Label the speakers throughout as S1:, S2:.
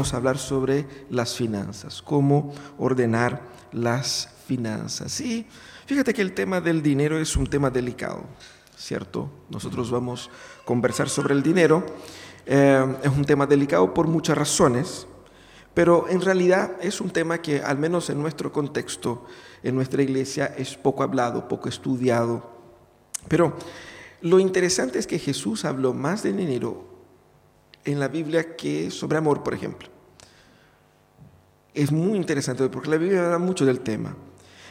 S1: vamos a hablar sobre las finanzas, cómo ordenar las finanzas. Y fíjate que el tema del dinero es un tema delicado, ¿cierto? Nosotros vamos a conversar sobre el dinero. Eh, es un tema delicado por muchas razones, pero en realidad es un tema que, al menos en nuestro contexto, en nuestra iglesia, es poco hablado, poco estudiado. Pero lo interesante es que Jesús habló más de dinero en la Biblia que sobre amor, por ejemplo. Es muy interesante porque la Biblia habla mucho del tema.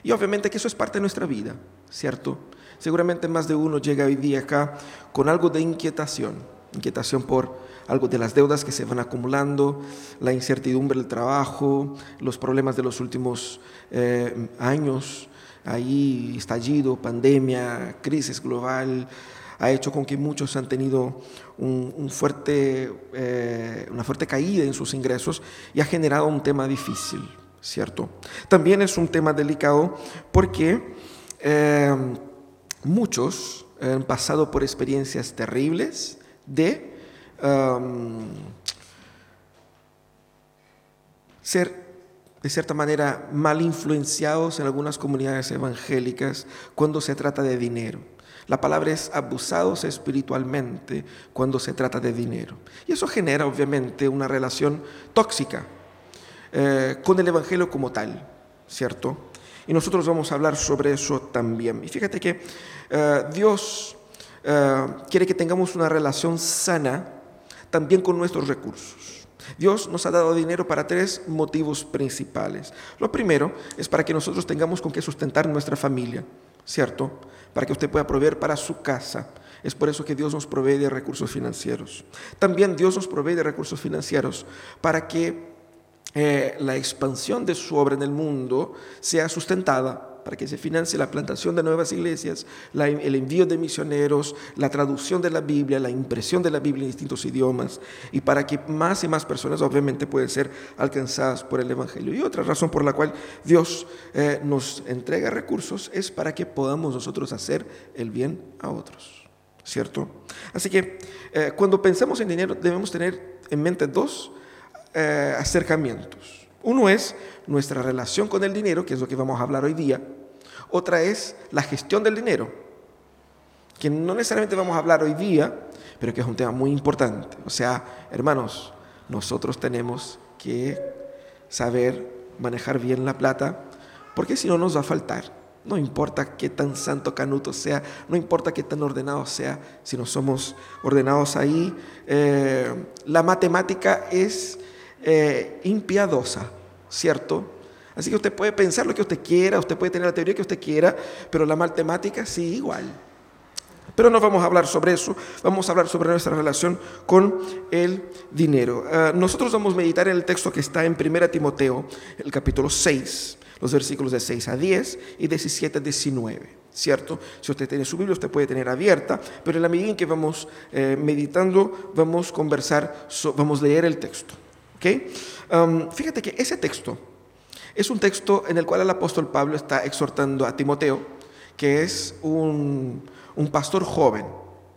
S1: Y obviamente que eso es parte de nuestra vida, ¿cierto? Seguramente más de uno llega hoy día acá con algo de inquietación, inquietación por algo de las deudas que se van acumulando, la incertidumbre del trabajo, los problemas de los últimos eh, años, ahí estallido, pandemia, crisis global, ha hecho con que muchos han tenido un, fuerte, eh, una fuerte caída en sus ingresos y ha generado un tema difícil, ¿cierto? También es un tema delicado porque eh, muchos han pasado por experiencias terribles de um, ser de cierta manera mal influenciados en algunas comunidades evangélicas cuando se trata de dinero. La palabra es abusados espiritualmente cuando se trata de dinero. Y eso genera obviamente una relación tóxica eh, con el Evangelio como tal, ¿cierto? Y nosotros vamos a hablar sobre eso también. Y fíjate que eh, Dios eh, quiere que tengamos una relación sana también con nuestros recursos. Dios nos ha dado dinero para tres motivos principales. Lo primero es para que nosotros tengamos con qué sustentar nuestra familia, ¿cierto? para que usted pueda proveer para su casa. Es por eso que Dios nos provee de recursos financieros. También Dios nos provee de recursos financieros para que eh, la expansión de su obra en el mundo sea sustentada para que se financie la plantación de nuevas iglesias, el envío de misioneros, la traducción de la Biblia, la impresión de la Biblia en distintos idiomas, y para que más y más personas obviamente puedan ser alcanzadas por el Evangelio. Y otra razón por la cual Dios eh, nos entrega recursos es para que podamos nosotros hacer el bien a otros. ¿Cierto? Así que eh, cuando pensamos en dinero debemos tener en mente dos eh, acercamientos. Uno es nuestra relación con el dinero, que es lo que vamos a hablar hoy día. Otra es la gestión del dinero, que no necesariamente vamos a hablar hoy día, pero que es un tema muy importante. O sea, hermanos, nosotros tenemos que saber manejar bien la plata, porque si no nos va a faltar. No importa qué tan santo canuto sea, no importa qué tan ordenado sea, si no somos ordenados ahí. Eh, la matemática es eh, impiadosa, ¿cierto? Así que usted puede pensar lo que usted quiera, usted puede tener la teoría que usted quiera, pero la matemática sí igual. Pero no vamos a hablar sobre eso, vamos a hablar sobre nuestra relación con el dinero. Ah, nosotros vamos a meditar en el texto que está en 1 Timoteo, el capítulo 6, los versículos de 6 a 10 y 17 a 19. ¿Cierto? Si usted tiene su Biblia, usted puede tener abierta, pero en la medida que vamos eh, meditando, vamos a conversar, vamos a leer el texto. Um, fíjate que ese texto es un texto en el cual el apóstol Pablo está exhortando a Timoteo, que es un, pastor joven.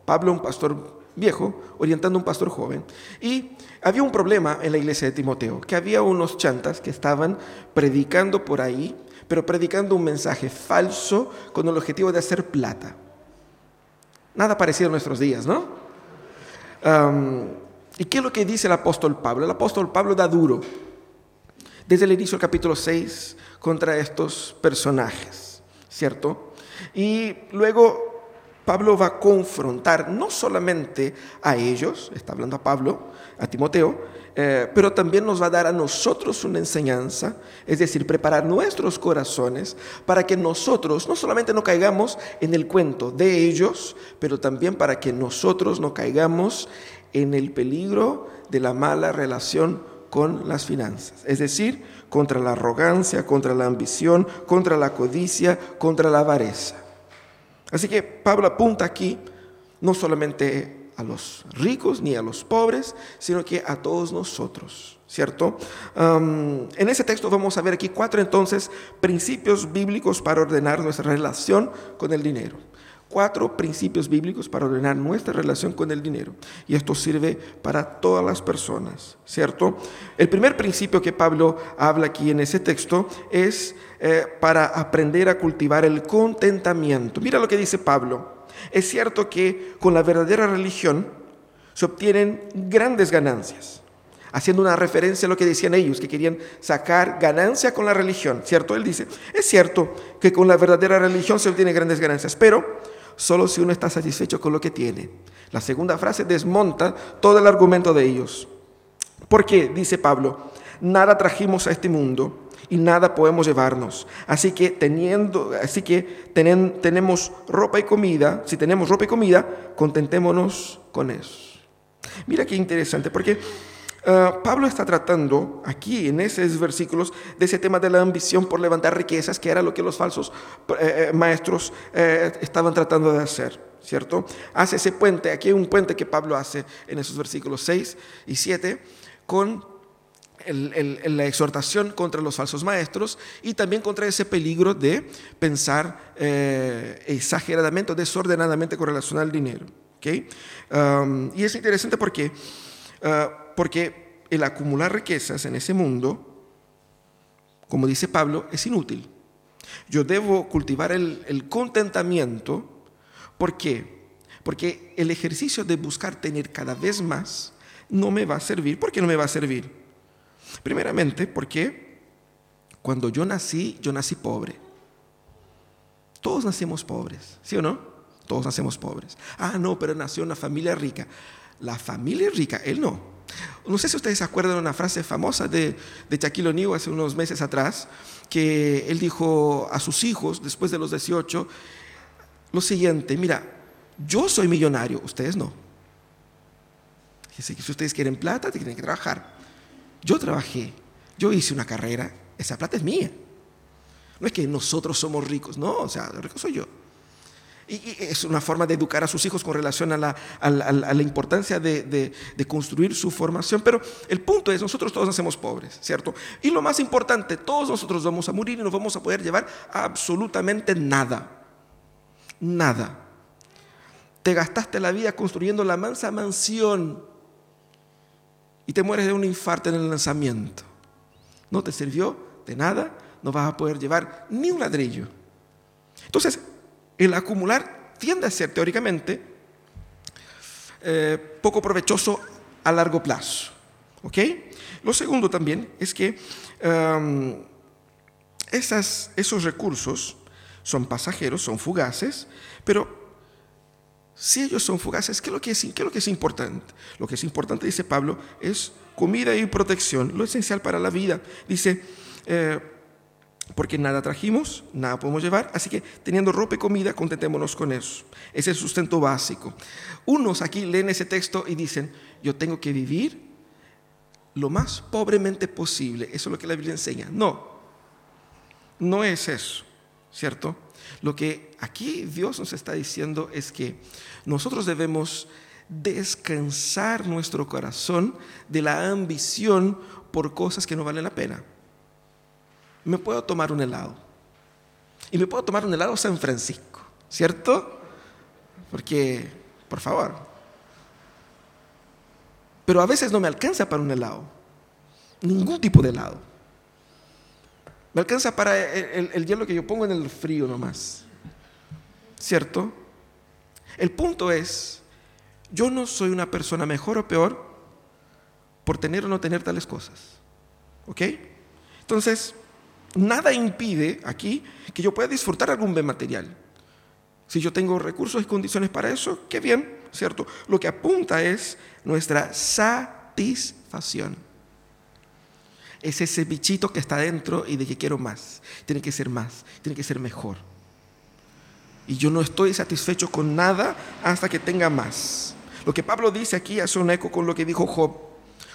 S1: Pablo, un pastor viejo, orientando a un pastor joven. Y había un problema en la iglesia de Timoteo, que había unos chantas que estaban predicando por ahí, pero predicando un mensaje falso con el objetivo de hacer plata. Nada parecido en nuestros días, ¿no? ¿Y qué es lo que dice el apóstol Pablo? El apóstol Pablo da duro desde el inicio del capítulo 6 contra estos personajes, ¿cierto? Y luego Pablo va a confrontar no solamente a ellos, está hablando a Pablo, a Timoteo, eh, pero también nos va a dar a nosotros una enseñanza, es decir, preparar nuestros corazones para que nosotros no solamente no caigamos en el cuento de ellos, pero también para que nosotros no caigamos en el peligro de la mala relación con las finanzas, es decir, contra la arrogancia, contra la ambición, contra la codicia, contra la avareza. Así que Pablo apunta aquí no solamente a los ricos ni a los pobres, sino que a todos nosotros, ¿cierto? en ese texto vamos a ver aquí cuatro entonces principios bíblicos para ordenar nuestra relación con el dinero cuatro principios bíblicos para ordenar nuestra relación con el dinero. Y esto sirve para todas las personas, ¿cierto? El primer principio que Pablo habla aquí en ese texto es eh, para aprender a cultivar el contentamiento. Mira lo que dice Pablo. Es cierto que con la verdadera religión se obtienen grandes ganancias haciendo una referencia a lo que decían ellos, que querían sacar ganancia con la religión, ¿cierto? Él dice, es cierto que con la verdadera religión se obtienen grandes ganancias, pero solo si uno está satisfecho con lo que tiene. La segunda frase desmonta todo el argumento de ellos. ¿Por qué? Dice Pablo, nada trajimos a este mundo y nada podemos llevarnos. Así que teniendo, así que tenemos ropa y comida, si tenemos ropa y comida, contentémonos con eso. Mira qué interesante, porque Ah, Pablo está tratando aquí en esos versículos de ese tema de la ambición por levantar riquezas, que era lo que los falsos eh, eh, maestros eh, estaban tratando de hacer, ¿cierto? Hace ese puente, aquí hay un puente que Pablo hace en esos versículos 6 y 7 con la exhortación contra los falsos maestros y también contra ese peligro de pensar exageradamente desordenadamente con relación al dinero. ¿okay? y es interesante porque porque el acumular riquezas en ese mundo, como dice Pablo, es inútil. Yo debo cultivar el, contentamiento. ¿Por qué? Porque el ejercicio de buscar tener cada vez más no me va a servir. ¿Por qué no me va a servir? Primeramente, porque cuando yo nací, yo nací pobre. Todos nacemos pobres, ¿sí o no? Todos nacemos pobres. Ah, no, pero nació una familia rica. La familia rica, él no. No sé si ustedes se acuerdan de una frase famosa de, de Shaquille O'Neal hace unos meses atrás, que él dijo a sus hijos, después de los 18, lo siguiente, mira, yo soy millonario, ustedes no. Si ustedes quieren plata, tienen que trabajar. Yo trabajé, yo hice una carrera, esa plata es mía. No es que nosotros somos ricos, no, o sea, rico soy yo. Y, es una forma de educar a sus hijos con relación a la, importancia de, construir su formación. Pero el punto es, nosotros todos nacemos pobres, ¿cierto? Y lo más importante, todos nosotros vamos a morir y no vamos a poder llevar absolutamente nada. Nada. Te gastaste la vida construyendo la mansa mansión y te mueres de un infarto en el lanzamiento. No te sirvió de nada, no vas a poder llevar ni un ladrillo. Entonces, el acumular tiende a ser teóricamente eh, poco provechoso a largo plazo. ¿ok? Lo segundo también es que um, esos recursos son pasajeros, son fugaces, pero si ellos son fugaces, ¿qué es, lo que es, lo que es importante? Lo que es importante, dice Pablo, es comida y protección, lo esencial para la vida. Dice, eh, porque nada trajimos, nada podemos llevar, así que teniendo ropa y comida, contentémonos con eso. Es el sustento básico. Unos aquí leen ese texto y dicen, yo tengo que vivir lo más pobremente posible. Eso es lo que la Biblia enseña. No, no es eso, ¿cierto? Lo que aquí Dios nos está diciendo es que nosotros debemos descansar nuestro corazón de la ambición por cosas que no valen la pena me puedo tomar un helado. Y me puedo tomar un helado San Francisco, ¿cierto? Porque, por favor. Pero a veces no me alcanza para un helado. Ningún tipo de helado. Me alcanza para el, el hielo que yo pongo en el frío nomás. ¿Cierto? El punto es, yo no soy una persona mejor o peor por tener o no tener tales cosas. ¿Ok? Entonces, nada impide aquí que yo pueda disfrutar algún bien material. Si yo tengo recursos y condiciones para eso, qué bien, ¿cierto? Lo que apunta es nuestra satisfacción. Es ese bichito que está dentro y de que quiero más. Tiene que ser más, tiene que ser mejor. Y yo no estoy satisfecho con nada hasta que tenga más. Lo que Pablo dice aquí hace un eco con lo que dijo Job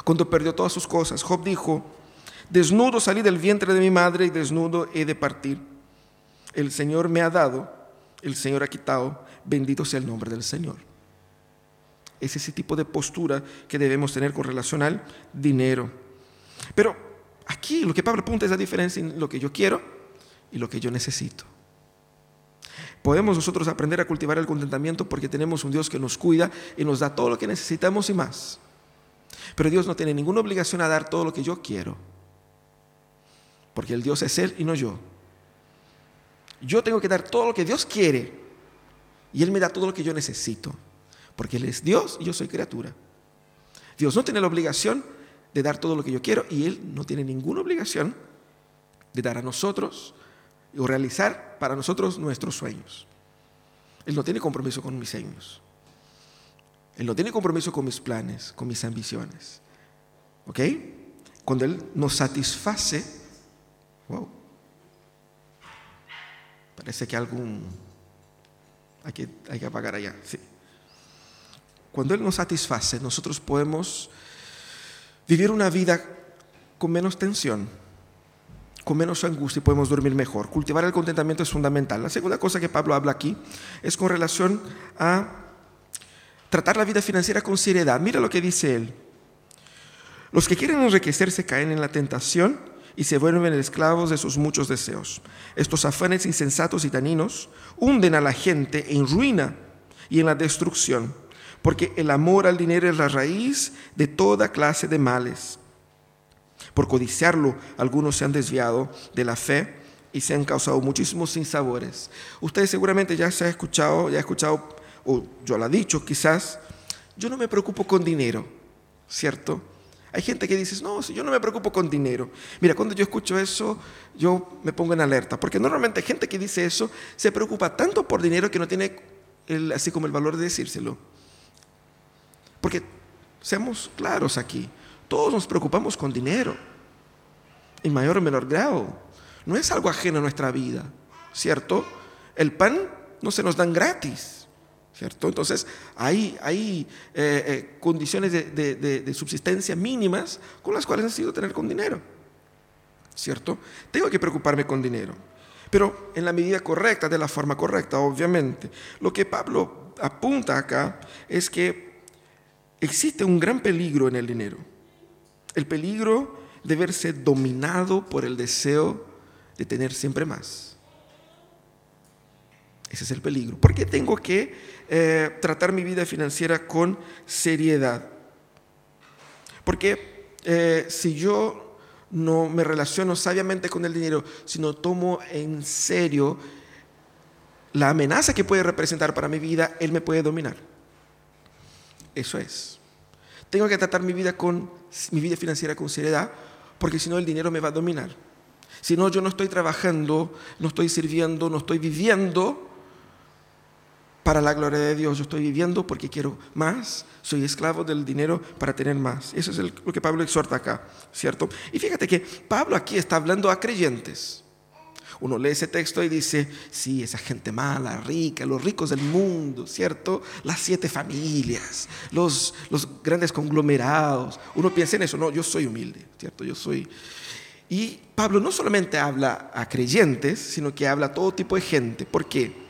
S1: cuando perdió todas sus cosas. Job dijo, Desnudo salí del vientre de mi madre y desnudo he de partir. El Señor me ha dado, el Señor ha quitado, bendito sea el nombre del Señor. Es ese tipo de postura que debemos tener con relación al dinero. Pero aquí lo que Pablo apunta es la diferencia en lo que yo quiero y lo que yo necesito. podemos nosotros aprender a cultivar el contentamiento porque tenemos un Dios que nos cuida y nos da todo lo que necesitamos y más. Pero Dios no tiene ninguna obligación a dar todo lo que yo quiero. Porque el Dios es Él y no yo. Yo tengo que dar todo lo que Dios quiere. Y Él me da todo lo que yo necesito. Porque Él es Dios y yo soy criatura. Dios no tiene la obligación de dar todo lo que yo quiero y Él no tiene ninguna obligación de dar a nosotros o realizar para nosotros nuestros sueños. Él no tiene compromiso con mis sueños. Él no tiene compromiso con mis planes, con mis ambiciones. ¿Ok? Cuando Él nos satisface, wow, parece que algún, hay que, hay que apagar allá, sí. Cuando Él nos satisface, nosotros podemos vivir una vida con menos tensión, con menos angustia y podemos dormir mejor. Cultivar el contentamiento es fundamental. La segunda cosa que Pablo habla aquí es con relación a tratar la vida financiera con seriedad. Mira lo que dice él. Los que quieren enriquecerse caen en la tentación y se vuelven esclavos de sus muchos deseos. Estos afanes insensatos y taninos hunden a la gente en ruina y en la destrucción, porque el amor al dinero es la raíz de toda clase de males. Por codiciarlo, algunos se han desviado de la fe y se han causado muchísimos sinsabores. Ustedes seguramente ya se ha escuchado, ya ha escuchado o yo lo he dicho quizás, yo no me preocupo con dinero, ¿cierto? Hay gente que dice, no, yo no me preocupo con dinero. Mira, cuando yo escucho eso, yo me pongo en alerta, porque normalmente gente que dice eso se preocupa tanto por dinero que no tiene así como el valor de decírselo. Porque seamos claros aquí, todos nos preocupamos con dinero, en mayor o menor grado. No es algo ajeno a nuestra vida, ¿cierto? El pan no se nos dan gratis. ¿Cierto? Entonces, hay, hay eh, eh, condiciones de, subsistencia mínimas con las cuales necesito tener con dinero, ¿cierto? Tengo que preocuparme con dinero, pero en la medida correcta, de la forma correcta, obviamente. Lo que Pablo apunta acá es que existe un gran peligro en el dinero, el peligro de verse dominado por el deseo de tener siempre más. Ese es el peligro. ¿Por qué tengo que eh, tratar mi vida financiera con seriedad? Porque eh, si yo no me relaciono sabiamente con el dinero, sino tomo en serio la amenaza que puede representar para mi vida, él me puede dominar. Eso es. Tengo que tratar mi vida, con, mi vida financiera con seriedad, porque si no el dinero me va a dominar. Si no, yo no estoy trabajando, no estoy sirviendo, no estoy viviendo para la gloria de Dios. Yo estoy viviendo porque quiero más. Soy esclavo del dinero para tener más. Eso es lo que Pablo exhorta acá, ¿cierto? Y fíjate que Pablo aquí está hablando a creyentes. Uno lee ese texto y dice, sí, esa gente mala, rica, los ricos del mundo, ¿cierto? Las siete familias, los, los grandes conglomerados. Uno piensa en eso, no, yo soy humilde, ¿cierto? Yo soy... Y Pablo no solamente habla a creyentes, sino que habla a todo tipo de gente. ¿Por qué?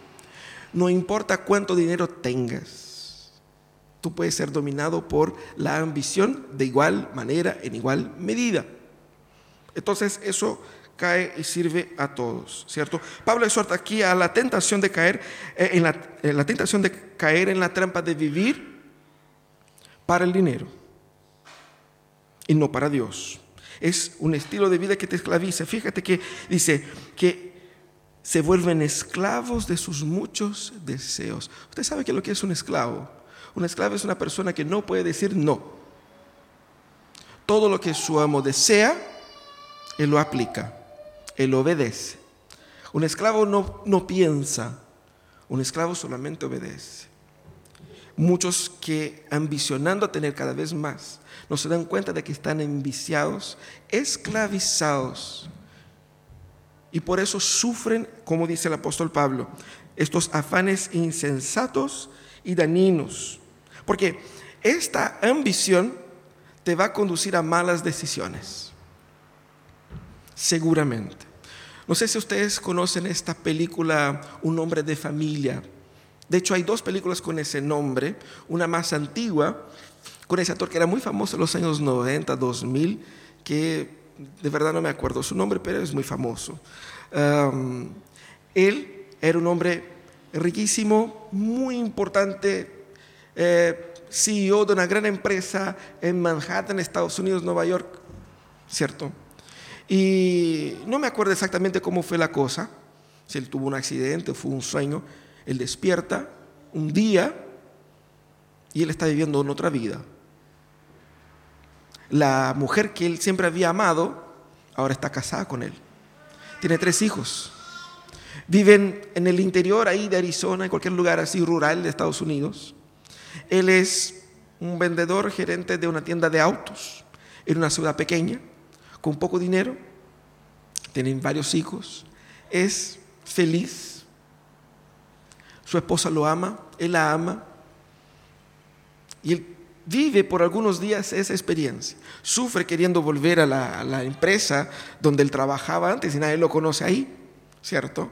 S1: No importa cuánto dinero tengas, tú puedes ser dominado por la ambición de igual manera, en igual medida. Entonces eso cae y sirve a todos, ¿cierto? Pablo exhorta aquí a la tentación de caer eh, en en la tentación de caer en la trampa de vivir para el dinero y no para Dios. Es un estilo de vida que te esclaviza. Fíjate que dice que se vuelven esclavos de sus muchos deseos. Usted sabe que lo que es un esclavo. Un esclavo es una persona que no puede decir no. Todo lo que su amo desea, él lo aplica, él obedece. Un esclavo no, no piensa, un esclavo solamente obedece. Muchos que ambicionando a tener cada vez más, no se dan cuenta de que están enviciados, esclavizados y por eso sufren, como dice el apóstol Pablo, estos afanes insensatos y dañinos. Porque esta ambición te va a conducir a malas decisiones. Seguramente. No sé si ustedes conocen esta película Un hombre de familia. De hecho, hay dos películas con ese nombre. Una más antigua, con ese actor que era muy famoso en los años 90, 2000, que de verdad no me acuerdo su nombre, pero es muy famoso. él era un hombre riquísimo, muy importante, eh, CEO de una gran empresa en Manhattan, Estados Unidos, Nueva York, ¿cierto? Y no me acuerdo exactamente cómo fue la cosa, si él tuvo un accidente, fue un sueño, él despierta un día y él está viviendo en otra vida. La mujer que él siempre había amado, ahora está casada con él. Tiene tres hijos. Viven en el interior ahí de Arizona, en cualquier lugar así rural de Estados Unidos. Él es un vendedor gerente de una tienda de autos en una ciudad pequeña, con poco dinero. Tienen varios hijos. Es feliz. Su esposa lo ama, él la ama. Y él vive por algunos días esa experiencia. Sufre queriendo volver a la, empresa donde él trabajaba antes y nadie lo conoce ahí, ¿cierto?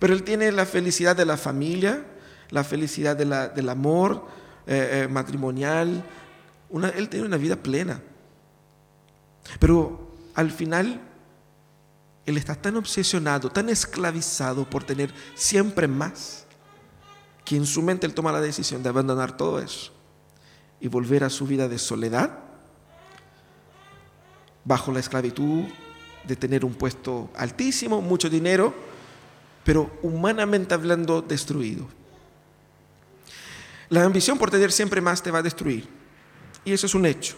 S1: Pero él tiene la felicidad de la familia, la felicidad del amor eh, eh, matrimonial. él tiene una vida plena. Pero al final, él está tan obsesionado, tan esclavizado por tener siempre más, que en su mente él toma la decisión de abandonar todo eso y volver a su vida de soledad, bajo la esclavitud de tener un puesto altísimo, mucho dinero, pero humanamente hablando destruido. La ambición por tener siempre más te va a destruir. Y eso es un hecho.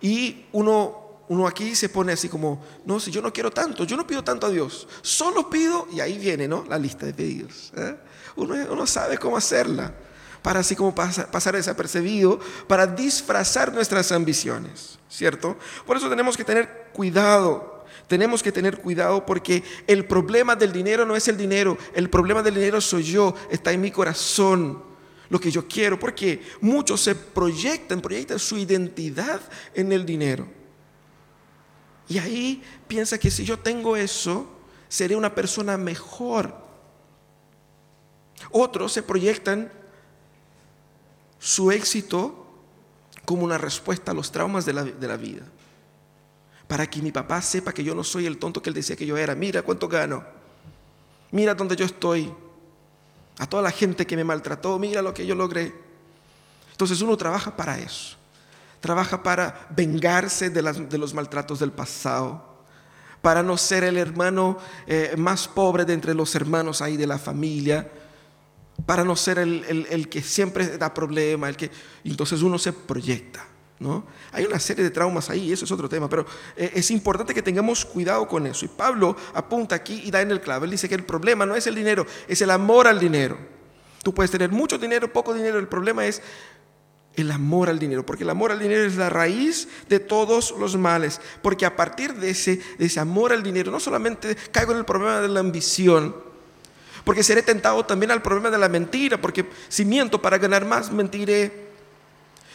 S1: Y uno, uno aquí se pone así como, no, si yo no quiero tanto, yo no pido tanto a Dios, solo pido, y ahí viene ¿no? la lista de pedidos. ¿eh? Uno, uno sabe cómo hacerla para así como pasar desapercibido, para disfrazar nuestras ambiciones, ¿cierto? Por eso tenemos que tener cuidado, tenemos que tener cuidado porque el problema del dinero no es el dinero, el problema del dinero soy yo, está en mi corazón, lo que yo quiero, porque muchos se proyectan, proyectan su identidad en el dinero. Y ahí piensa que si yo tengo eso, seré una persona mejor. Otros se proyectan su éxito como una respuesta a los traumas de la, vida. Para que mi papá sepa que yo no soy el tonto que él decía que yo era. Mira cuánto gano. Mira dónde yo estoy. A toda la gente que me maltrató, mira lo que yo logré. Entonces uno trabaja para eso. Trabaja para vengarse de, los maltratos del pasado. Para no ser el hermano eh, más pobre de entre los hermanos ahí de la familia para no ser el, que siempre da problema, el que entonces uno se proyecta. ¿no? Hay una serie de traumas ahí, eso es otro tema, pero eh, es importante que tengamos cuidado con eso. Y Pablo apunta aquí y da en el clavo. Él dice que el problema no es el dinero, es el amor al dinero. Tú puedes tener mucho dinero, poco dinero, el problema es el amor al dinero, porque el amor al dinero es la raíz de todos los males, porque a partir de ese, de ese amor al dinero, no solamente caigo en el problema de la ambición, porque seré tentado también al problema de la mentira, porque si miento para ganar más, mentiré.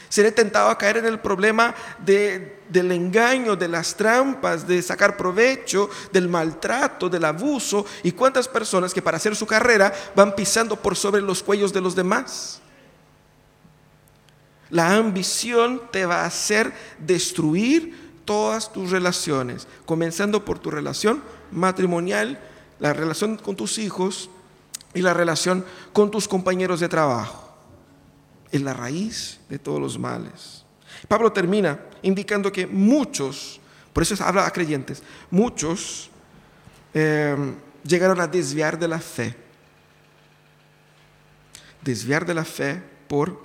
S1: Seré tentado a caer en el problema del engaño, de las trampas, de sacar provecho, del maltrato, del abuso. Y cuántas personas que para hacer su carrera van pisando por sobre los cuellos de los demás. La ambición te va a hacer destruir todas tus relaciones, comenzando por tu relación matrimonial, la relación con tus hijos, y la relación con tus compañeros de trabajo. Es la raíz de todos los males. Pablo termina indicando que muchos, por eso habla a creyentes, muchos eh, llegaron a desviar de la fe. Desviar de la fe por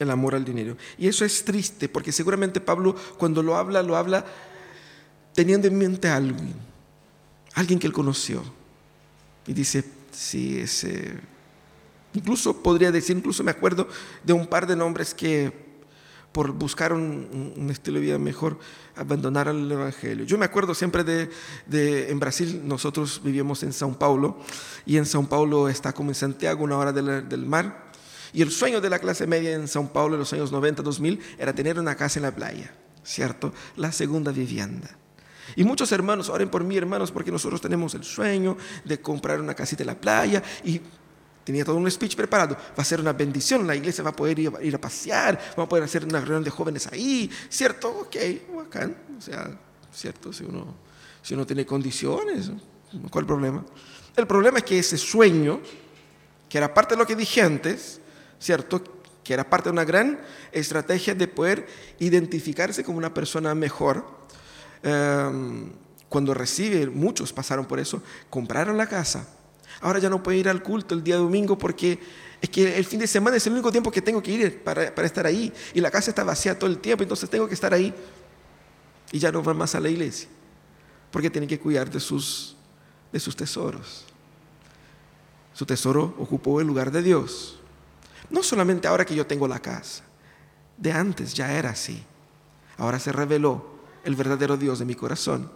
S1: el amor al dinero. Y eso es triste porque seguramente Pablo cuando lo habla, lo habla teniendo en mente a alguien, alguien que él conoció. Y dice, Sí, ese. Incluso podría decir, incluso me acuerdo de un par de nombres que por buscar un, estilo de vida mejor abandonaron el Evangelio. Yo me acuerdo siempre de, en Brasil, nosotros vivíamos en São Paulo y en São Paulo está como en Santiago, una hora del mar. Y el sueño de la clase media en São Paulo en los años 90, 2000 era tener una casa en la playa, ¿cierto? La segunda vivienda. Y muchos hermanos, oren por mí, hermanos, porque nosotros tenemos el sueño de comprar una casita en la playa y tenía todo un speech preparado. Va a ser una bendición, la iglesia va a poder ir, a pasear, va a poder hacer una reunión de jóvenes ahí, ¿cierto? Ok, bacán. O sea, ¿cierto? Si uno, si uno tiene condiciones, ¿cuál es el problema? El problema es que ese sueño, que era parte de lo que dije antes, ¿cierto? Que era parte de una gran estrategia de poder identificarse como una persona mejor. Em, cuando recibe, muchos pasaron por eso, compraron la casa. Ahora ya no puedo ir al culto el día domingo porque es que el fin de semana es el único tiempo que tengo que ir para, para estar ahí. Y la casa está vacía todo el tiempo, entonces tengo que estar ahí. Y ya no van más a la iglesia. Porque tienen que cuidar de sus, de sus tesoros. Su tesoro ocupó el lugar de Dios. No solamente ahora que yo tengo la casa. De antes ya era así. Ahora se reveló el verdadero Dios de mi corazón.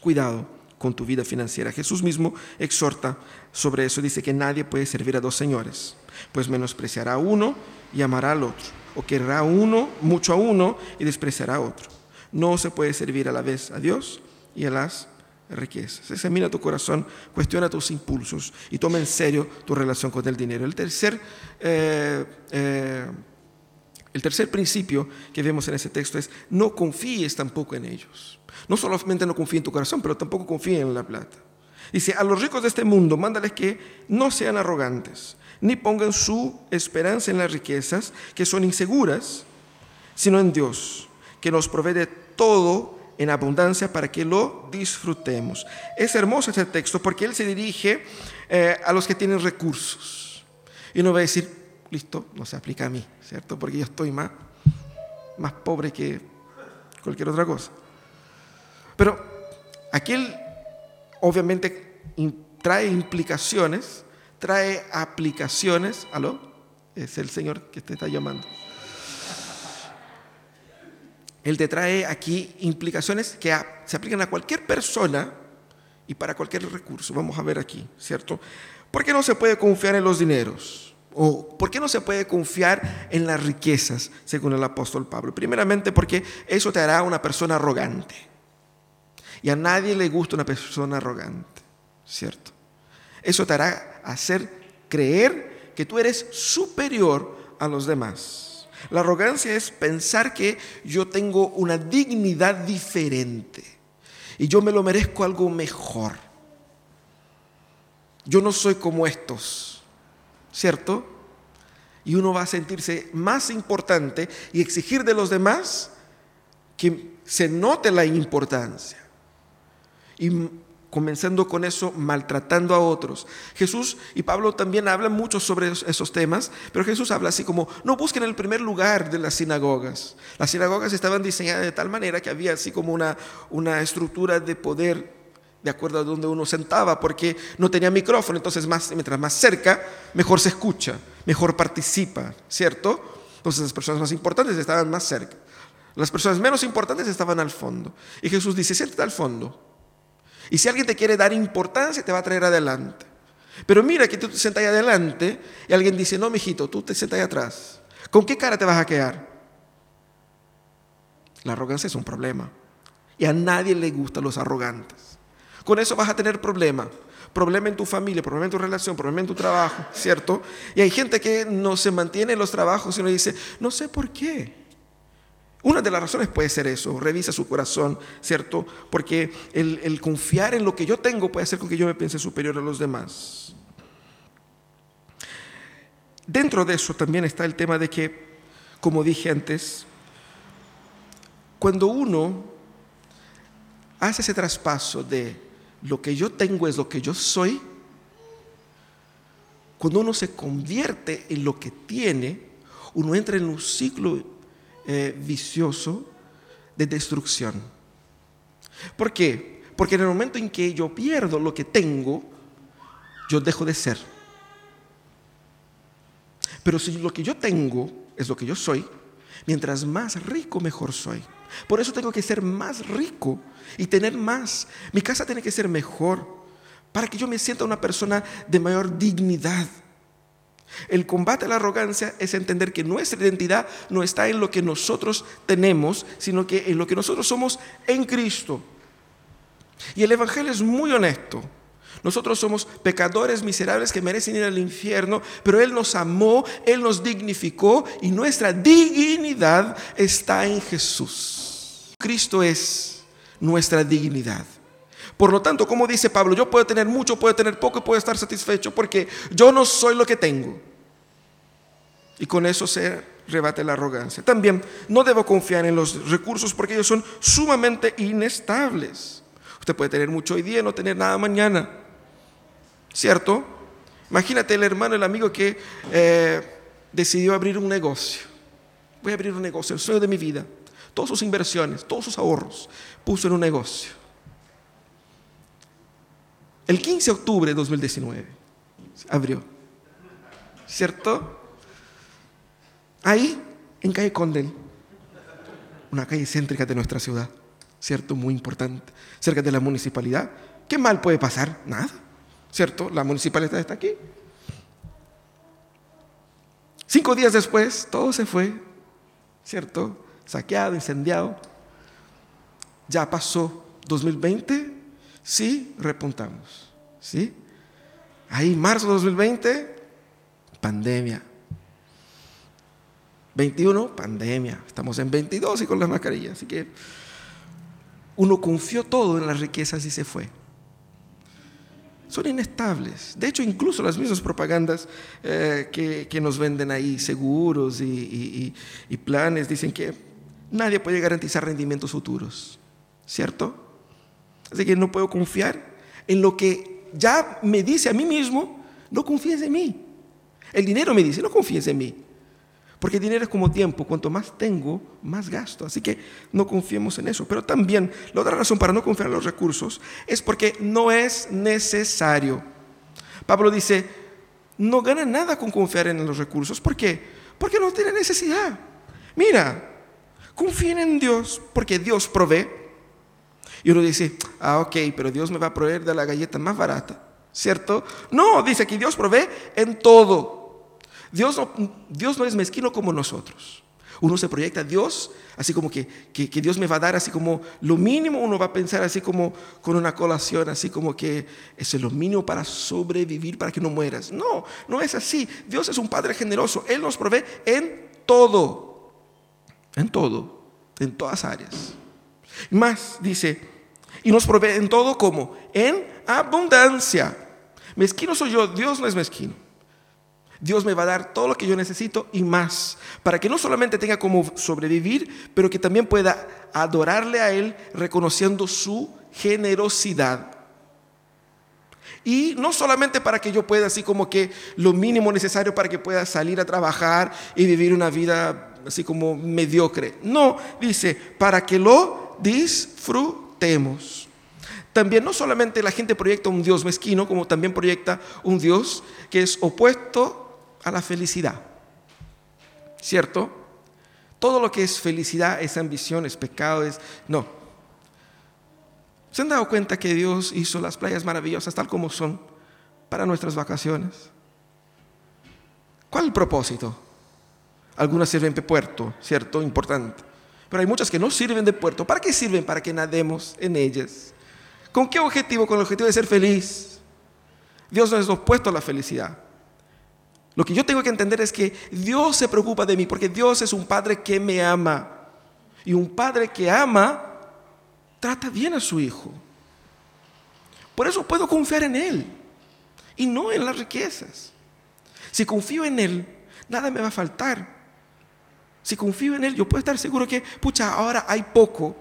S1: Cuidado con tu vida financiera. Jesús mismo exhorta sobre eso. Dice que nadie puede servir a dos señores, pues menospreciará a uno y amará al otro, o querrá uno, mucho a uno y despreciará a otro. No se puede servir a la vez a Dios y a las riquezas. Examina tu corazón, cuestiona tus impulsos y toma en serio tu relación con el dinero. El tercer, eh, eh, el tercer principio que vemos en ese texto es no confíes tampoco en ellos. No solamente no confíe en tu corazón, pero tampoco confíe en la plata. Dice, a los ricos de este mundo, mándales que no sean arrogantes, ni pongan su esperanza en las riquezas, que son inseguras, sino en Dios, que nos provee de todo en abundancia para que lo disfrutemos. Es hermoso este texto porque él se dirige eh, a los que tienen recursos. Y no va a decir, listo, no se aplica a mí, ¿cierto? Porque yo estoy más, más pobre que cualquier otra cosa. Pero aquel obviamente trae implicaciones, trae aplicaciones. ¿Aló? Es el Señor que te está llamando. Él te trae aquí implicaciones que se aplican a cualquier persona y para cualquier recurso. Vamos a ver aquí, ¿cierto? ¿Por qué no se puede confiar en los dineros? ¿O por qué no se puede confiar en las riquezas, según el apóstol Pablo? Primeramente porque eso te hará una persona arrogante. Y a nadie le gusta una persona arrogante, ¿cierto? Eso te hará hacer creer que tú eres superior a los demás. La arrogancia es pensar que yo tengo una dignidad diferente y yo me lo merezco algo mejor. Yo no soy como estos, ¿cierto? Y uno va a sentirse más importante y exigir de los demás que se note la importancia y comenzando con eso, maltratando a otros. Jesús y Pablo también hablan mucho sobre esos temas, pero Jesús habla así como, no busquen el primer lugar de las sinagogas. Las sinagogas estaban diseñadas de tal manera que había así como una, una estructura de poder de acuerdo a donde uno sentaba, porque no tenía micrófono, entonces más, mientras más cerca, mejor se escucha, mejor participa, ¿cierto? Entonces las personas más importantes estaban más cerca. Las personas menos importantes estaban al fondo. Y Jesús dice, siéntate al fondo, y si alguien te quiere dar importancia, te va a traer adelante. Pero mira que tú te sentas ahí adelante y alguien dice, no, mijito, tú te sentas ahí atrás. ¿Con qué cara te vas a quedar? La arrogancia es un problema. Y a nadie le gustan los arrogantes. Con eso vas a tener problemas. Problema en tu familia, problema en tu relación, problema en tu trabajo, ¿cierto? Y hay gente que no se mantiene en los trabajos y uno dice, no sé por qué. Una de las razones puede ser eso, revisa su corazón, ¿cierto? Porque el, confiar en lo que yo tengo puede hacer con que yo me piense superior a los demás. Dentro de eso también está el tema de que, como dije antes, cuando uno hace ese traspaso de lo que yo tengo es lo que yo soy, cuando uno se convierte en lo que tiene, uno entra en un ciclo eh, vicioso de destrucción. ¿Por qué? Porque en el momento en que yo pierdo lo que tengo, yo dejo de ser. Pero si lo que yo tengo es lo que yo soy, mientras más rico, mejor soy. Por eso tengo que ser más rico y tener más. Mi casa tiene que ser mejor para que yo me sienta una persona de mayor dignidad el combate a la arrogancia es entender que nuestra identidad no está en lo que nosotros tenemos, sino que en lo que nosotros somos en Cristo. Y el Evangelio es muy honesto. Nosotros somos pecadores miserables que merecen ir al infierno, pero Él nos amó, Él nos dignificó y nuestra dignidad está en Jesús. Cristo es nuestra dignidad. Por lo tanto, como dice Pablo, yo puedo tener mucho, puedo tener poco y puedo estar satisfecho porque yo no soy lo que tengo. Y con eso se rebate la arrogancia. También no debo confiar en los recursos porque ellos son sumamente inestables. Usted puede tener mucho hoy día y no tener nada mañana. ¿Cierto? Imagínate el hermano, el amigo que eh, decidió abrir un negocio. Voy a abrir un negocio, el sueño de mi vida. Todas sus inversiones, todos sus ahorros, puso en un negocio. El 15 de octubre de 2019 abrió. ¿Cierto? Ahí, en calle Condel, una calle céntrica de nuestra ciudad, ¿cierto? Muy importante, cerca de la municipalidad. ¿Qué mal puede pasar? Nada, ¿cierto? La municipalidad está aquí. Cinco días después, todo se fue, ¿cierto? Saqueado, incendiado. Ya pasó 2020, sí, repuntamos, ¿sí? Ahí, marzo de 2020, pandemia. 21, pandemia. Estamos en 22 y con las mascarillas. Así que uno confió todo en las riquezas y se fue. Son inestables. De hecho, incluso las mismas propagandas eh, que, nos venden ahí, seguros y, y planes, dicen que nadie puede garantizar rendimientos futuros. ¿Cierto? Así que no puedo confiar en lo que ya me dice a mí mismo, no confíes en mí. El dinero me dice, no confíes en mí. Porque dinero es como tiempo, cuanto más tengo, más gasto. Así que no confiemos en eso. Pero también la otra razón para no confiar en los recursos es porque no es necesario. Pablo dice, no gana nada con confiar en los recursos. ¿Por qué? Porque no tiene necesidad. Mira, confíen en Dios porque Dios provee. Y uno dice, ah, ok, pero Dios me va a proveer de la galleta más barata. ¿Cierto? No, dice que Dios provee en todo. Dios no, Dios no es mezquino como nosotros. Uno se proyecta a Dios, así como que, que, Dios me va a dar, así como lo mínimo, uno va a pensar así como con una colación, así como que es lo mínimo para sobrevivir, para que no mueras. No, no es así. Dios es un Padre generoso. Él nos provee en todo, en todo, en todas áreas. Más, dice, y nos provee en todo como en abundancia. Mezquino soy yo, Dios no es mezquino. Dios me va a dar todo lo que yo necesito y más, para que no solamente tenga como sobrevivir, pero que también pueda adorarle a Él reconociendo su generosidad. Y no solamente para que yo pueda, así como que lo mínimo necesario para que pueda salir a trabajar y vivir una vida así como mediocre. No, dice, para que lo disfrutemos. También no solamente la gente proyecta un Dios mezquino, como también proyecta un Dios que es opuesto a la felicidad. ¿Cierto? Todo lo que es felicidad es ambición, es pecado, es... No. ¿Se han dado cuenta que Dios hizo las playas maravillosas tal como son para nuestras vacaciones? ¿Cuál el propósito? Algunas sirven de puerto, ¿cierto? Importante. Pero hay muchas que no sirven de puerto. ¿Para qué sirven? Para que nademos en ellas. ¿Con qué objetivo? Con el objetivo de ser feliz. Dios no es opuesto a la felicidad. Lo que yo tengo que entender es que Dios se preocupa de mí porque Dios es un padre que me ama. Y un padre que ama trata bien a su hijo. Por eso puedo confiar en Él y no en las riquezas. Si confío en Él, nada me va a faltar. Si confío en Él, yo puedo estar seguro que, pucha, ahora hay poco,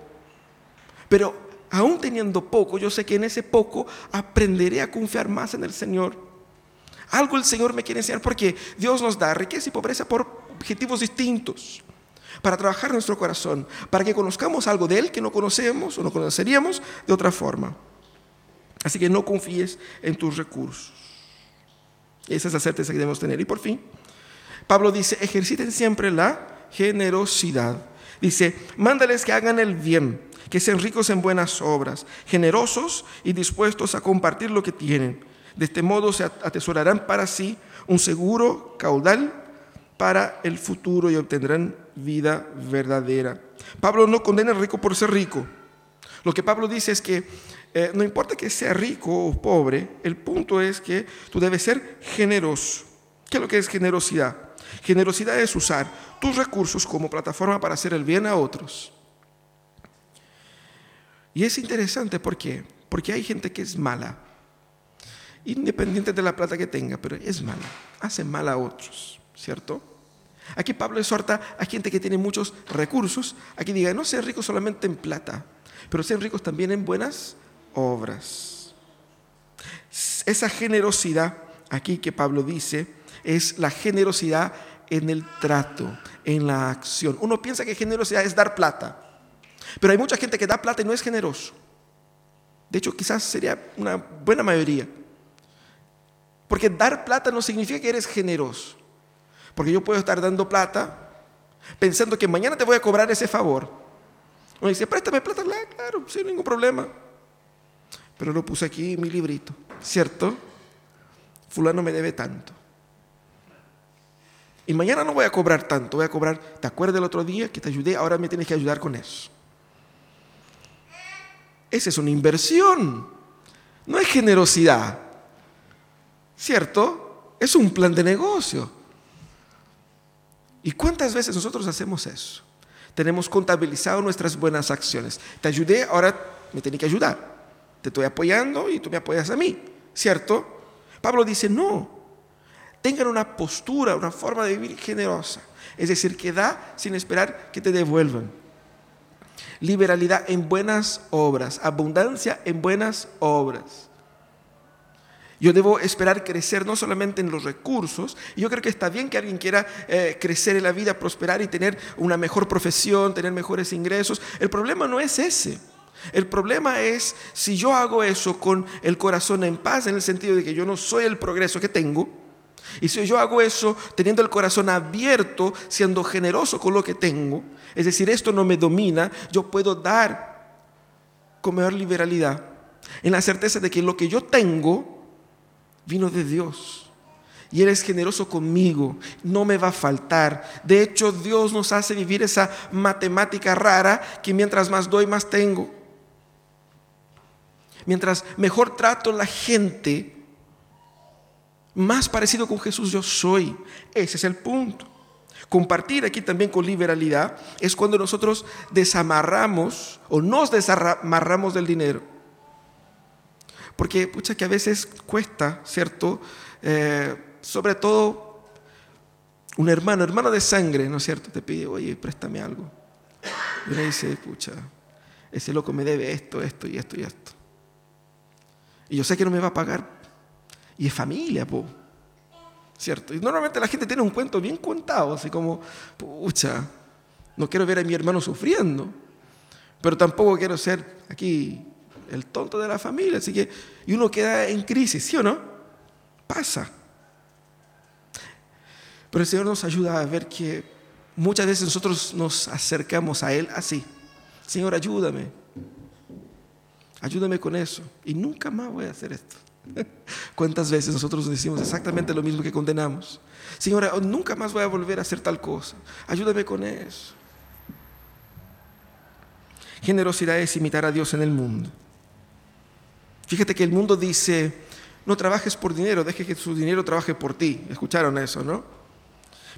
S1: pero aún teniendo poco, yo sé que en ese poco aprenderé a confiar más en el Señor. Algo el Señor me quiere enseñar porque Dios nos da riqueza y pobreza por objetivos distintos. Para trabajar nuestro corazón, para que conozcamos algo de Él que no conocemos o no conoceríamos de otra forma. Así que no confíes en tus recursos. Esa es la certeza que debemos tener. Y por fin, Pablo dice, ejerciten siempre la generosidad. Dice, mándales que hagan el bien, que sean ricos en buenas obras, generosos y dispuestos a compartir lo que tienen de este modo se atesorarán para sí un seguro caudal para el futuro y obtendrán vida verdadera. Pablo no condena al rico por ser rico. Lo que Pablo dice es que eh, no importa que sea rico o pobre, el punto es que tú debes ser generoso. ¿Qué es lo que es generosidad? Generosidad es usar tus recursos como plataforma para hacer el bien a otros. Y es interesante porque Porque hay gente que es mala, independiente de la plata que tenga, pero es mala, hace mal a otros, ¿cierto? Aquí Pablo exhorta a gente que tiene muchos recursos a que diga, no sean ricos solamente en plata, pero sean ricos también en buenas obras. Esa generosidad aquí que Pablo dice es la generosidad en el trato, en la acción. Uno piensa que generosidad es dar plata, pero hay mucha gente que da plata y no es generoso. De hecho, quizás sería una buena mayoría. Porque dar plata no significa que eres generoso. Porque yo puedo estar dando plata pensando que mañana te voy a cobrar ese favor. Uno dice, préstame plata, claro, sin ningún problema. Pero lo puse aquí en mi librito, ¿cierto? Fulano me debe tanto. Y mañana no voy a cobrar tanto, voy a cobrar, ¿te acuerdas del otro día que te ayudé? Ahora me tienes que ayudar con eso. Esa es una inversión, no es generosidad, ¿cierto? Es un plan de negocio. ¿Y cuántas veces nosotros hacemos eso? Tenemos contabilizado nuestras buenas acciones. Te ayudé, ahora me tienes que ayudar. Te estoy apoyando y tú me apoyas a mí, ¿cierto? Pablo dice, no, tengan una postura, una forma de vivir generosa. Es decir, que da sin esperar que te devuelvan. Liberalidad en buenas obras, abundancia en buenas obras. Yo debo esperar crecer no solamente en los recursos, yo creo que está bien que alguien quiera eh, crecer en la vida, prosperar y tener una mejor profesión, tener mejores ingresos. El problema no es ese. El problema es si yo hago eso con el corazón en paz, en el sentido de que yo no soy el progreso que tengo, y si yo hago eso teniendo el corazón abierto, siendo generoso con lo que tengo, es decir, esto no me domina, yo puedo dar con mayor liberalidad, en la certeza de que lo que yo tengo, vino de Dios. Y Él es generoso conmigo, no me va a faltar. De hecho, Dios nos hace vivir esa matemática rara que mientras más doy, más tengo. Mientras mejor trato la gente, más parecido con Jesús yo soy. Ese es el punto. Compartir aquí también con liberalidad es cuando nosotros desamarramos o nos desamarramos del dinero porque, pucha, que a veces cuesta, ¿cierto? Eh, sobre todo un hermano, hermano de sangre, ¿no es cierto? Te pide, oye, préstame algo. Y uno dice, pucha, ese loco me debe esto, esto y esto y esto. Y yo sé que no me va a pagar. Y es familia, po. ¿Cierto? Y normalmente la gente tiene un cuento bien contado, así como, pucha, no quiero ver a mi hermano sufriendo, pero tampoco quiero ser aquí el tonto de la familia. Así que, y uno queda en crisis, ¿sí o no? Pasa. Pero el Señor nos ayuda a ver que muchas veces nosotros nos acercamos a Él así. Señor, ayúdame. Ayúdame con eso. Y nunca más voy a hacer esto. ¿Cuántas veces nosotros decimos exactamente lo mismo que condenamos? Señor, nunca más voy a volver a hacer tal cosa. Ayúdame con eso. Generosidad es imitar a Dios en el mundo. Fíjate que el mundo dice, no trabajes por dinero, deje que su dinero trabaje por ti. Escucharon eso, ¿no?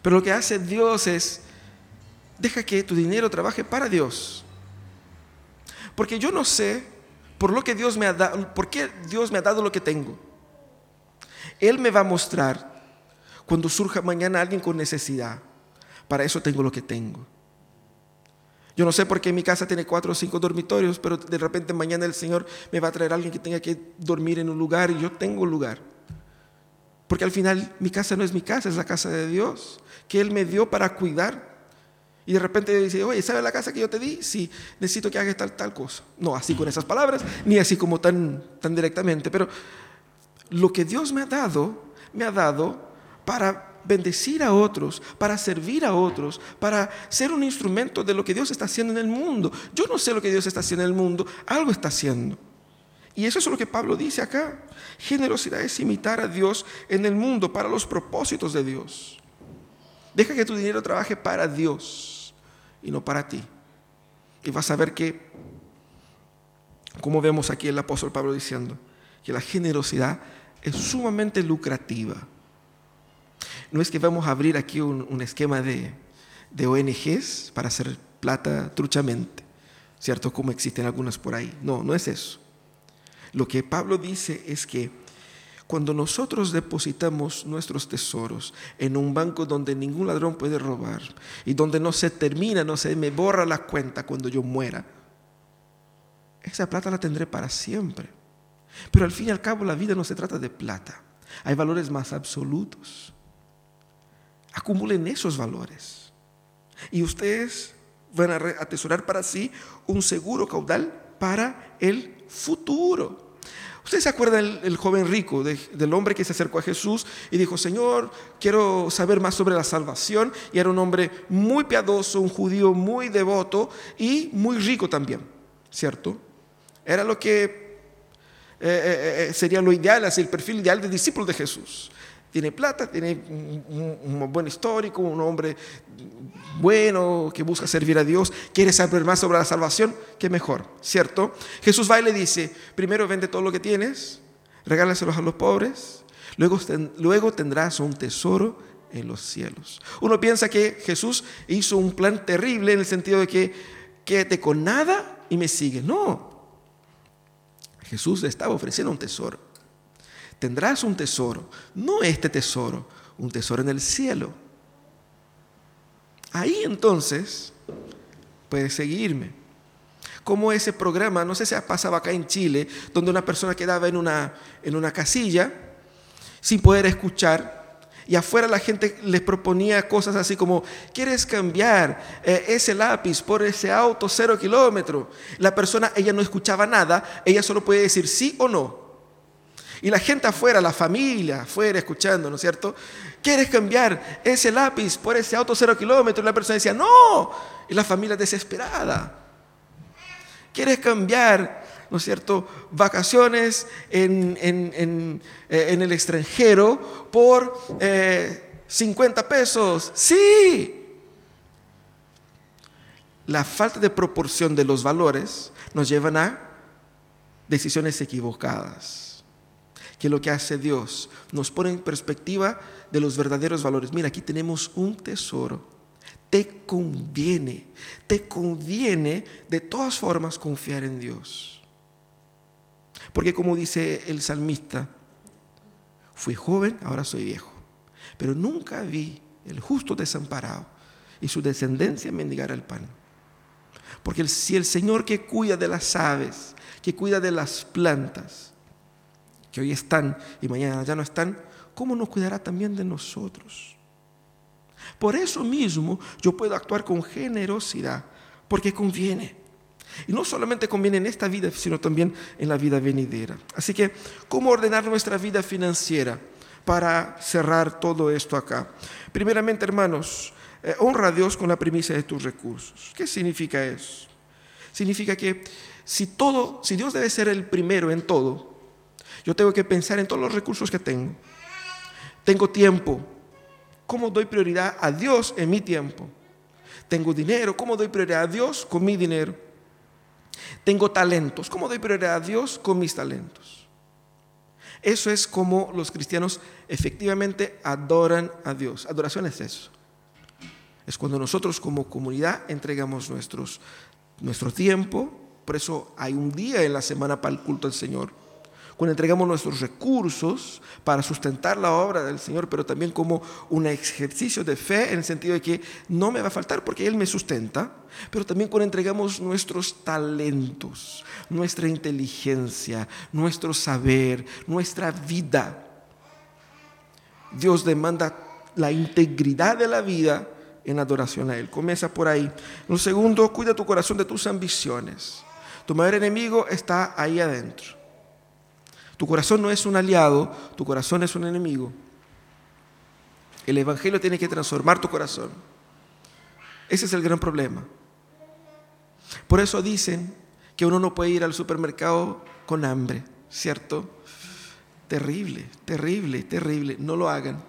S1: Pero lo que hace Dios es, deja que tu dinero trabaje para Dios. Porque yo no sé por lo que Dios me ha dado, por qué Dios me ha dado lo que tengo. Él me va a mostrar cuando surja mañana alguien con necesidad. Para eso tengo lo que tengo. Yo no sé por qué mi casa tiene cuatro o cinco dormitorios, pero de repente mañana el Señor me va a traer a alguien que tenga que dormir en un lugar y yo tengo un lugar. Porque al final mi casa no es mi casa, es la casa de Dios, que Él me dio para cuidar. Y de repente dice, oye, ¿sabes la casa que yo te di? Sí, necesito que hagas tal, tal cosa. No así con esas palabras, ni así como tan, tan directamente, pero lo que Dios me ha dado, me ha dado para bendecir a otros, para servir a otros, para ser un instrumento de lo que Dios está haciendo en el mundo. Yo no sé lo que Dios está haciendo en el mundo, algo está haciendo. Y eso es lo que Pablo dice acá. Generosidad es imitar a Dios en el mundo para los propósitos de Dios. Deja que tu dinero trabaje para Dios y no para ti. Y vas a ver que, como vemos aquí el apóstol Pablo diciendo, que la generosidad es sumamente lucrativa. No es que vamos a abrir aquí un, esquema de, de, ONGs para hacer plata truchamente, ¿cierto? Como existen algunas por ahí. No, no es eso. Lo que Pablo dice es que cuando nosotros depositamos nuestros tesoros en un banco donde ningún ladrón puede robar y donde no se termina, no se me borra la cuenta cuando yo muera, esa plata la tendré para siempre. Pero al fin y al cabo la vida no se trata de plata. Hay valores más absolutos. Acumulen esos valores. Y ustedes van a atesorar para sí un seguro caudal para el futuro. ¿Ustedes se acuerdan del joven rico, del hombre que se acercó a Jesús y dijo, Señor, quiero saber más sobre la salvación? Y era un hombre muy piadoso, un judío muy devoto y muy rico también, ¿cierto? Era lo que eh, eh, eh, sería lo ideal, así el perfil ideal de discípulo de Jesús. Tiene plata, tiene un, buen histórico, un hombre bueno que busca servir a Dios, quiere saber más sobre la salvación, qué mejor, ¿cierto? Jesús va y le dice, primero vende todo lo que tienes, regálaselos a los pobres, luego, luego tendrás un tesoro en los cielos. Uno piensa que Jesús hizo un plan terrible en el sentido de que quédate con nada y me sigue. No, Jesús le estaba ofreciendo un tesoro. Tendrás un tesoro, no este tesoro, un tesoro en el cielo. Ahí entonces puedes seguirme. Como ese programa, no sé si ha pasado acá en Chile, donde una persona quedaba en una, en una casilla sin poder escuchar y afuera la gente les proponía cosas así como, ¿quieres cambiar eh, ese lápiz por ese auto cero kilómetro? La persona, ella no escuchaba nada, ella solo puede decir sí o no. Y la gente afuera, la familia afuera escuchando, ¿no es cierto? ¿Quieres cambiar ese lápiz por ese auto cero kilómetro? Y la persona decía, no. Y la familia desesperada. ¿Quieres cambiar ¿no es cierto?, vacaciones en, en, eh, el extranjero por 50 eh, pesos. Sí. La falta de proporción de los valores nos llevan a decisiones equivocadas. Que lo que hace Dios nos pone en perspectiva de los verdaderos valores. Mira, aquí tenemos un tesoro. Te conviene, te conviene de todas formas confiar en Dios. Porque como dice el salmista, fui joven, ahora soy viejo, pero nunca vi el justo desamparado y su descendencia mendigar el pan. Porque si el Señor que cuida de las aves, que cuida de las plantas, que hoy están y mañana ya no están, ¿cómo nos cuidará también de nosotros? Por eso mismo yo puedo actuar con generosidad, porque conviene. Y no solamente conviene en esta vida, sino también en la vida venidera. Así que, ¿cómo ordenar nuestra vida financiera para cerrar todo esto acá? Primeramente, hermanos, eh, honra a Dios con la premisa de tus recursos. ¿Qué significa eso? Significa que si todo, si Dios debe ser el primero en todo, yo tengo que pensar en todos los recursos que tengo. Tengo tiempo. ¿Cómo doy prioridad a Dios en mi tiempo? Tengo dinero. ¿Cómo doy prioridad a Dios con mi dinero? Tengo talentos. ¿Cómo doy prioridad a Dios con mis talentos? Eso es como los cristianos efectivamente adoran a Dios. Adoración es eso. Es cuando nosotros como comunidad entregamos nuestros, nuestro tiempo. Por eso hay un día en la semana para el culto al Señor cuando entregamos nuestros recursos para sustentar la obra del Señor, pero también como un ejercicio de fe en el sentido de que no me va a faltar porque Él me sustenta, pero también cuando entregamos nuestros talentos, nuestra inteligencia, nuestro saber, nuestra vida. Dios demanda la integridad de la vida en adoración a Él. Comienza por ahí. Lo segundo, cuida tu corazón de tus ambiciones. Tu mayor enemigo está ahí adentro. Tu corazón no es un aliado, tu corazón es un enemigo. El Evangelio tiene que transformar tu corazón. Ese es el gran problema. Por eso dicen que uno no puede ir al supermercado con hambre, ¿cierto? Terrible, terrible, terrible. No lo hagan.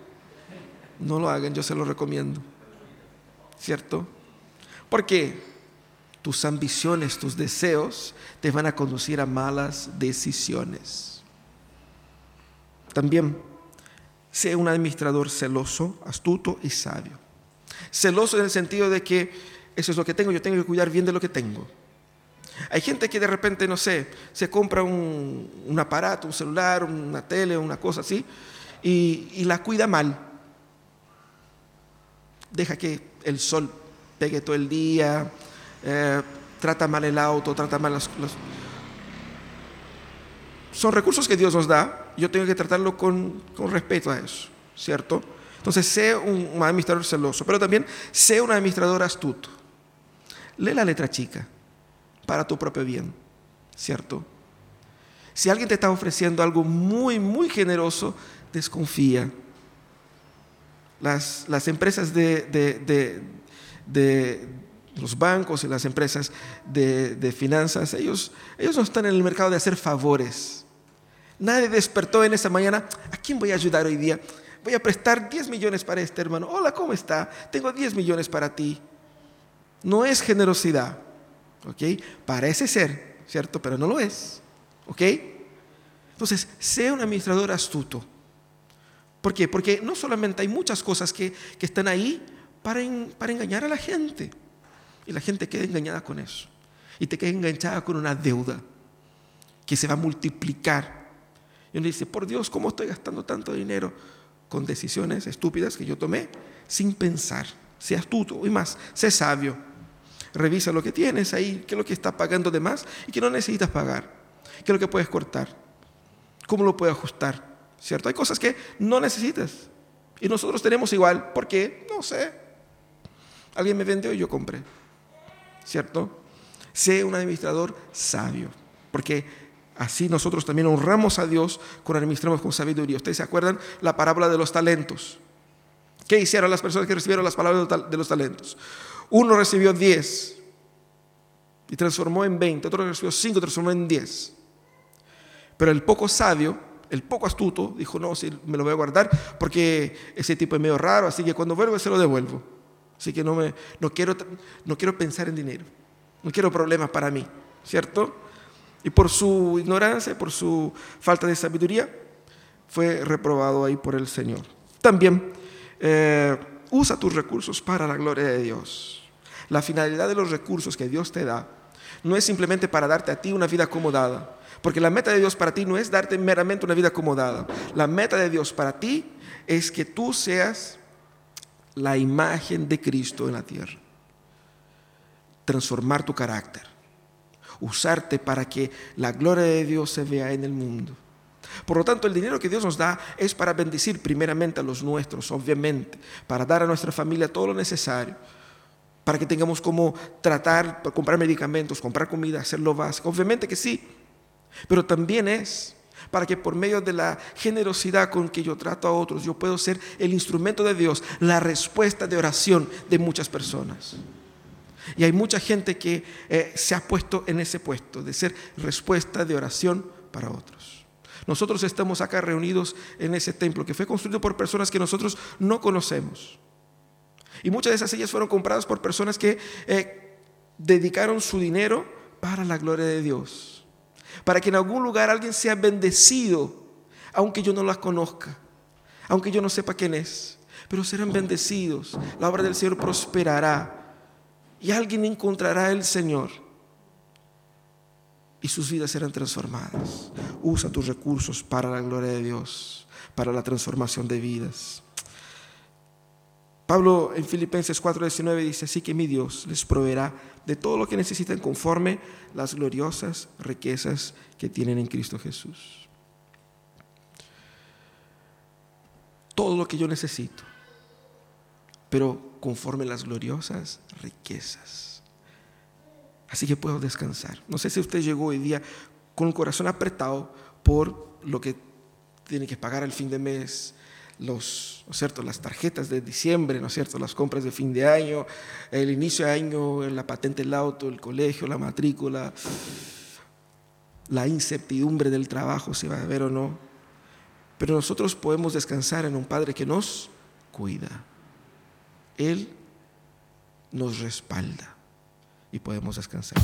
S1: No lo hagan, yo se lo recomiendo. ¿Cierto? Porque tus ambiciones, tus deseos te van a conducir a malas decisiones. También sea un administrador celoso, astuto y sabio. Celoso en el sentido de que eso es lo que tengo, yo tengo que cuidar bien de lo que tengo. Hay gente que de repente, no sé, se compra un, aparato, un celular, una tele, una cosa así, y, y, la cuida mal. Deja que el sol pegue todo el día, eh, trata mal el auto, trata mal las, las... Son recursos que Dios nos da, yo tengo que tratarlo con, con respeto a eso, ¿cierto? Entonces, sé un, administrador celoso, pero también sé un administrador astuto. Lee la letra chica para tu propio bien, ¿cierto? Si alguien te está ofreciendo algo muy, muy generoso, desconfía. Las, las empresas de, de, de, de, los bancos y las empresas de, finanzas, ellos, ellos no están en el mercado de hacer favores. Nadie despertó en esa mañana, ¿a quién voy a ayudar hoy día? Voy a prestar 10 millones para este hermano. Hola, ¿cómo está? Tengo 10 millones para ti. No es generosidad, ¿ok? Parece ser, ¿cierto? Pero no lo es, ¿ok? Entonces, sea un administrador astuto. ¿Por qué? Porque no solamente hay muchas cosas que, que están ahí para, para engañar a la gente. Y la gente queda engañada con eso. Y te queda enganchada con una deuda que se va a multiplicar. Y uno dice, por Dios, ¿cómo estoy gastando tanto dinero con decisiones estúpidas que yo tomé sin pensar? Sea astuto y más, sé sabio. Revisa lo que tienes ahí, qué es lo que estás pagando de más y qué no necesitas pagar. ¿Qué es lo que puedes cortar? ¿Cómo lo puedes ajustar? ¿Cierto? Hay cosas que no necesitas. Y nosotros tenemos igual, porque, no sé, alguien me vendió y yo compré. ¿Cierto? Sé un administrador sabio, porque así nosotros también honramos a Dios cuando administramos con sabiduría. Ustedes se acuerdan la parábola de los talentos. ¿Qué hicieron las personas que recibieron las palabras de los talentos? Uno recibió 10 y transformó en 20, otro recibió 5 y transformó en 10. Pero el poco sabio, el poco astuto, dijo, no, si me lo voy a guardar porque ese tipo es medio raro, así que cuando vuelva se lo devuelvo. Así que no, me, no, quiero, no quiero pensar en dinero, no quiero problemas para mí, ¿cierto? Y por su ignorancia, por su falta de sabiduría, fue reprobado ahí por el Señor. También eh, usa tus recursos para la gloria de Dios. La finalidad de los recursos que Dios te da no es simplemente para darte a ti una vida acomodada, porque la meta de Dios para ti no es darte meramente una vida acomodada. La meta de Dios para ti es que tú seas la imagen de Cristo en la tierra. Transformar tu carácter. Usarte para que la gloria de Dios se vea en el mundo. Por lo tanto, el dinero que Dios nos da es para bendecir primeramente a los nuestros, obviamente, para dar a nuestra familia todo lo necesario, para que tengamos como tratar, comprar medicamentos, comprar comida, hacerlo básico. Obviamente que sí, pero también es para que por medio de la generosidad con que yo trato a otros, yo puedo ser el instrumento de Dios, la respuesta de oración de muchas personas. Y hay mucha gente que eh, se ha puesto en ese puesto de ser respuesta de oración para otros. Nosotros estamos acá reunidos en ese templo que fue construido por personas que nosotros no conocemos. Y muchas de esas sillas fueron compradas por personas que eh, dedicaron su dinero para la gloria de Dios. Para que en algún lugar alguien sea bendecido, aunque yo no las conozca, aunque yo no sepa quién es. Pero serán bendecidos. La obra del Señor prosperará. Y alguien encontrará el Señor. Y sus vidas serán transformadas. Usa tus recursos para la gloria de Dios, para la transformación de vidas. Pablo en Filipenses 4:19 dice, así que mi Dios les proveerá de todo lo que necesitan conforme las gloriosas riquezas que tienen en Cristo Jesús. Todo lo que yo necesito, pero conforme las gloriosas riquezas. Así que puedo descansar. No sé si usted llegó hoy día con el corazón apretado por lo que tiene que pagar al fin de mes, los, ¿no cierto? las tarjetas de diciembre, ¿no cierto? las compras de fin de año, el inicio de año, la patente del auto, el colegio, la matrícula, la incertidumbre del trabajo, si va a haber o no. Pero nosotros podemos descansar en un Padre que nos cuida. Él nos respalda y podemos descansar.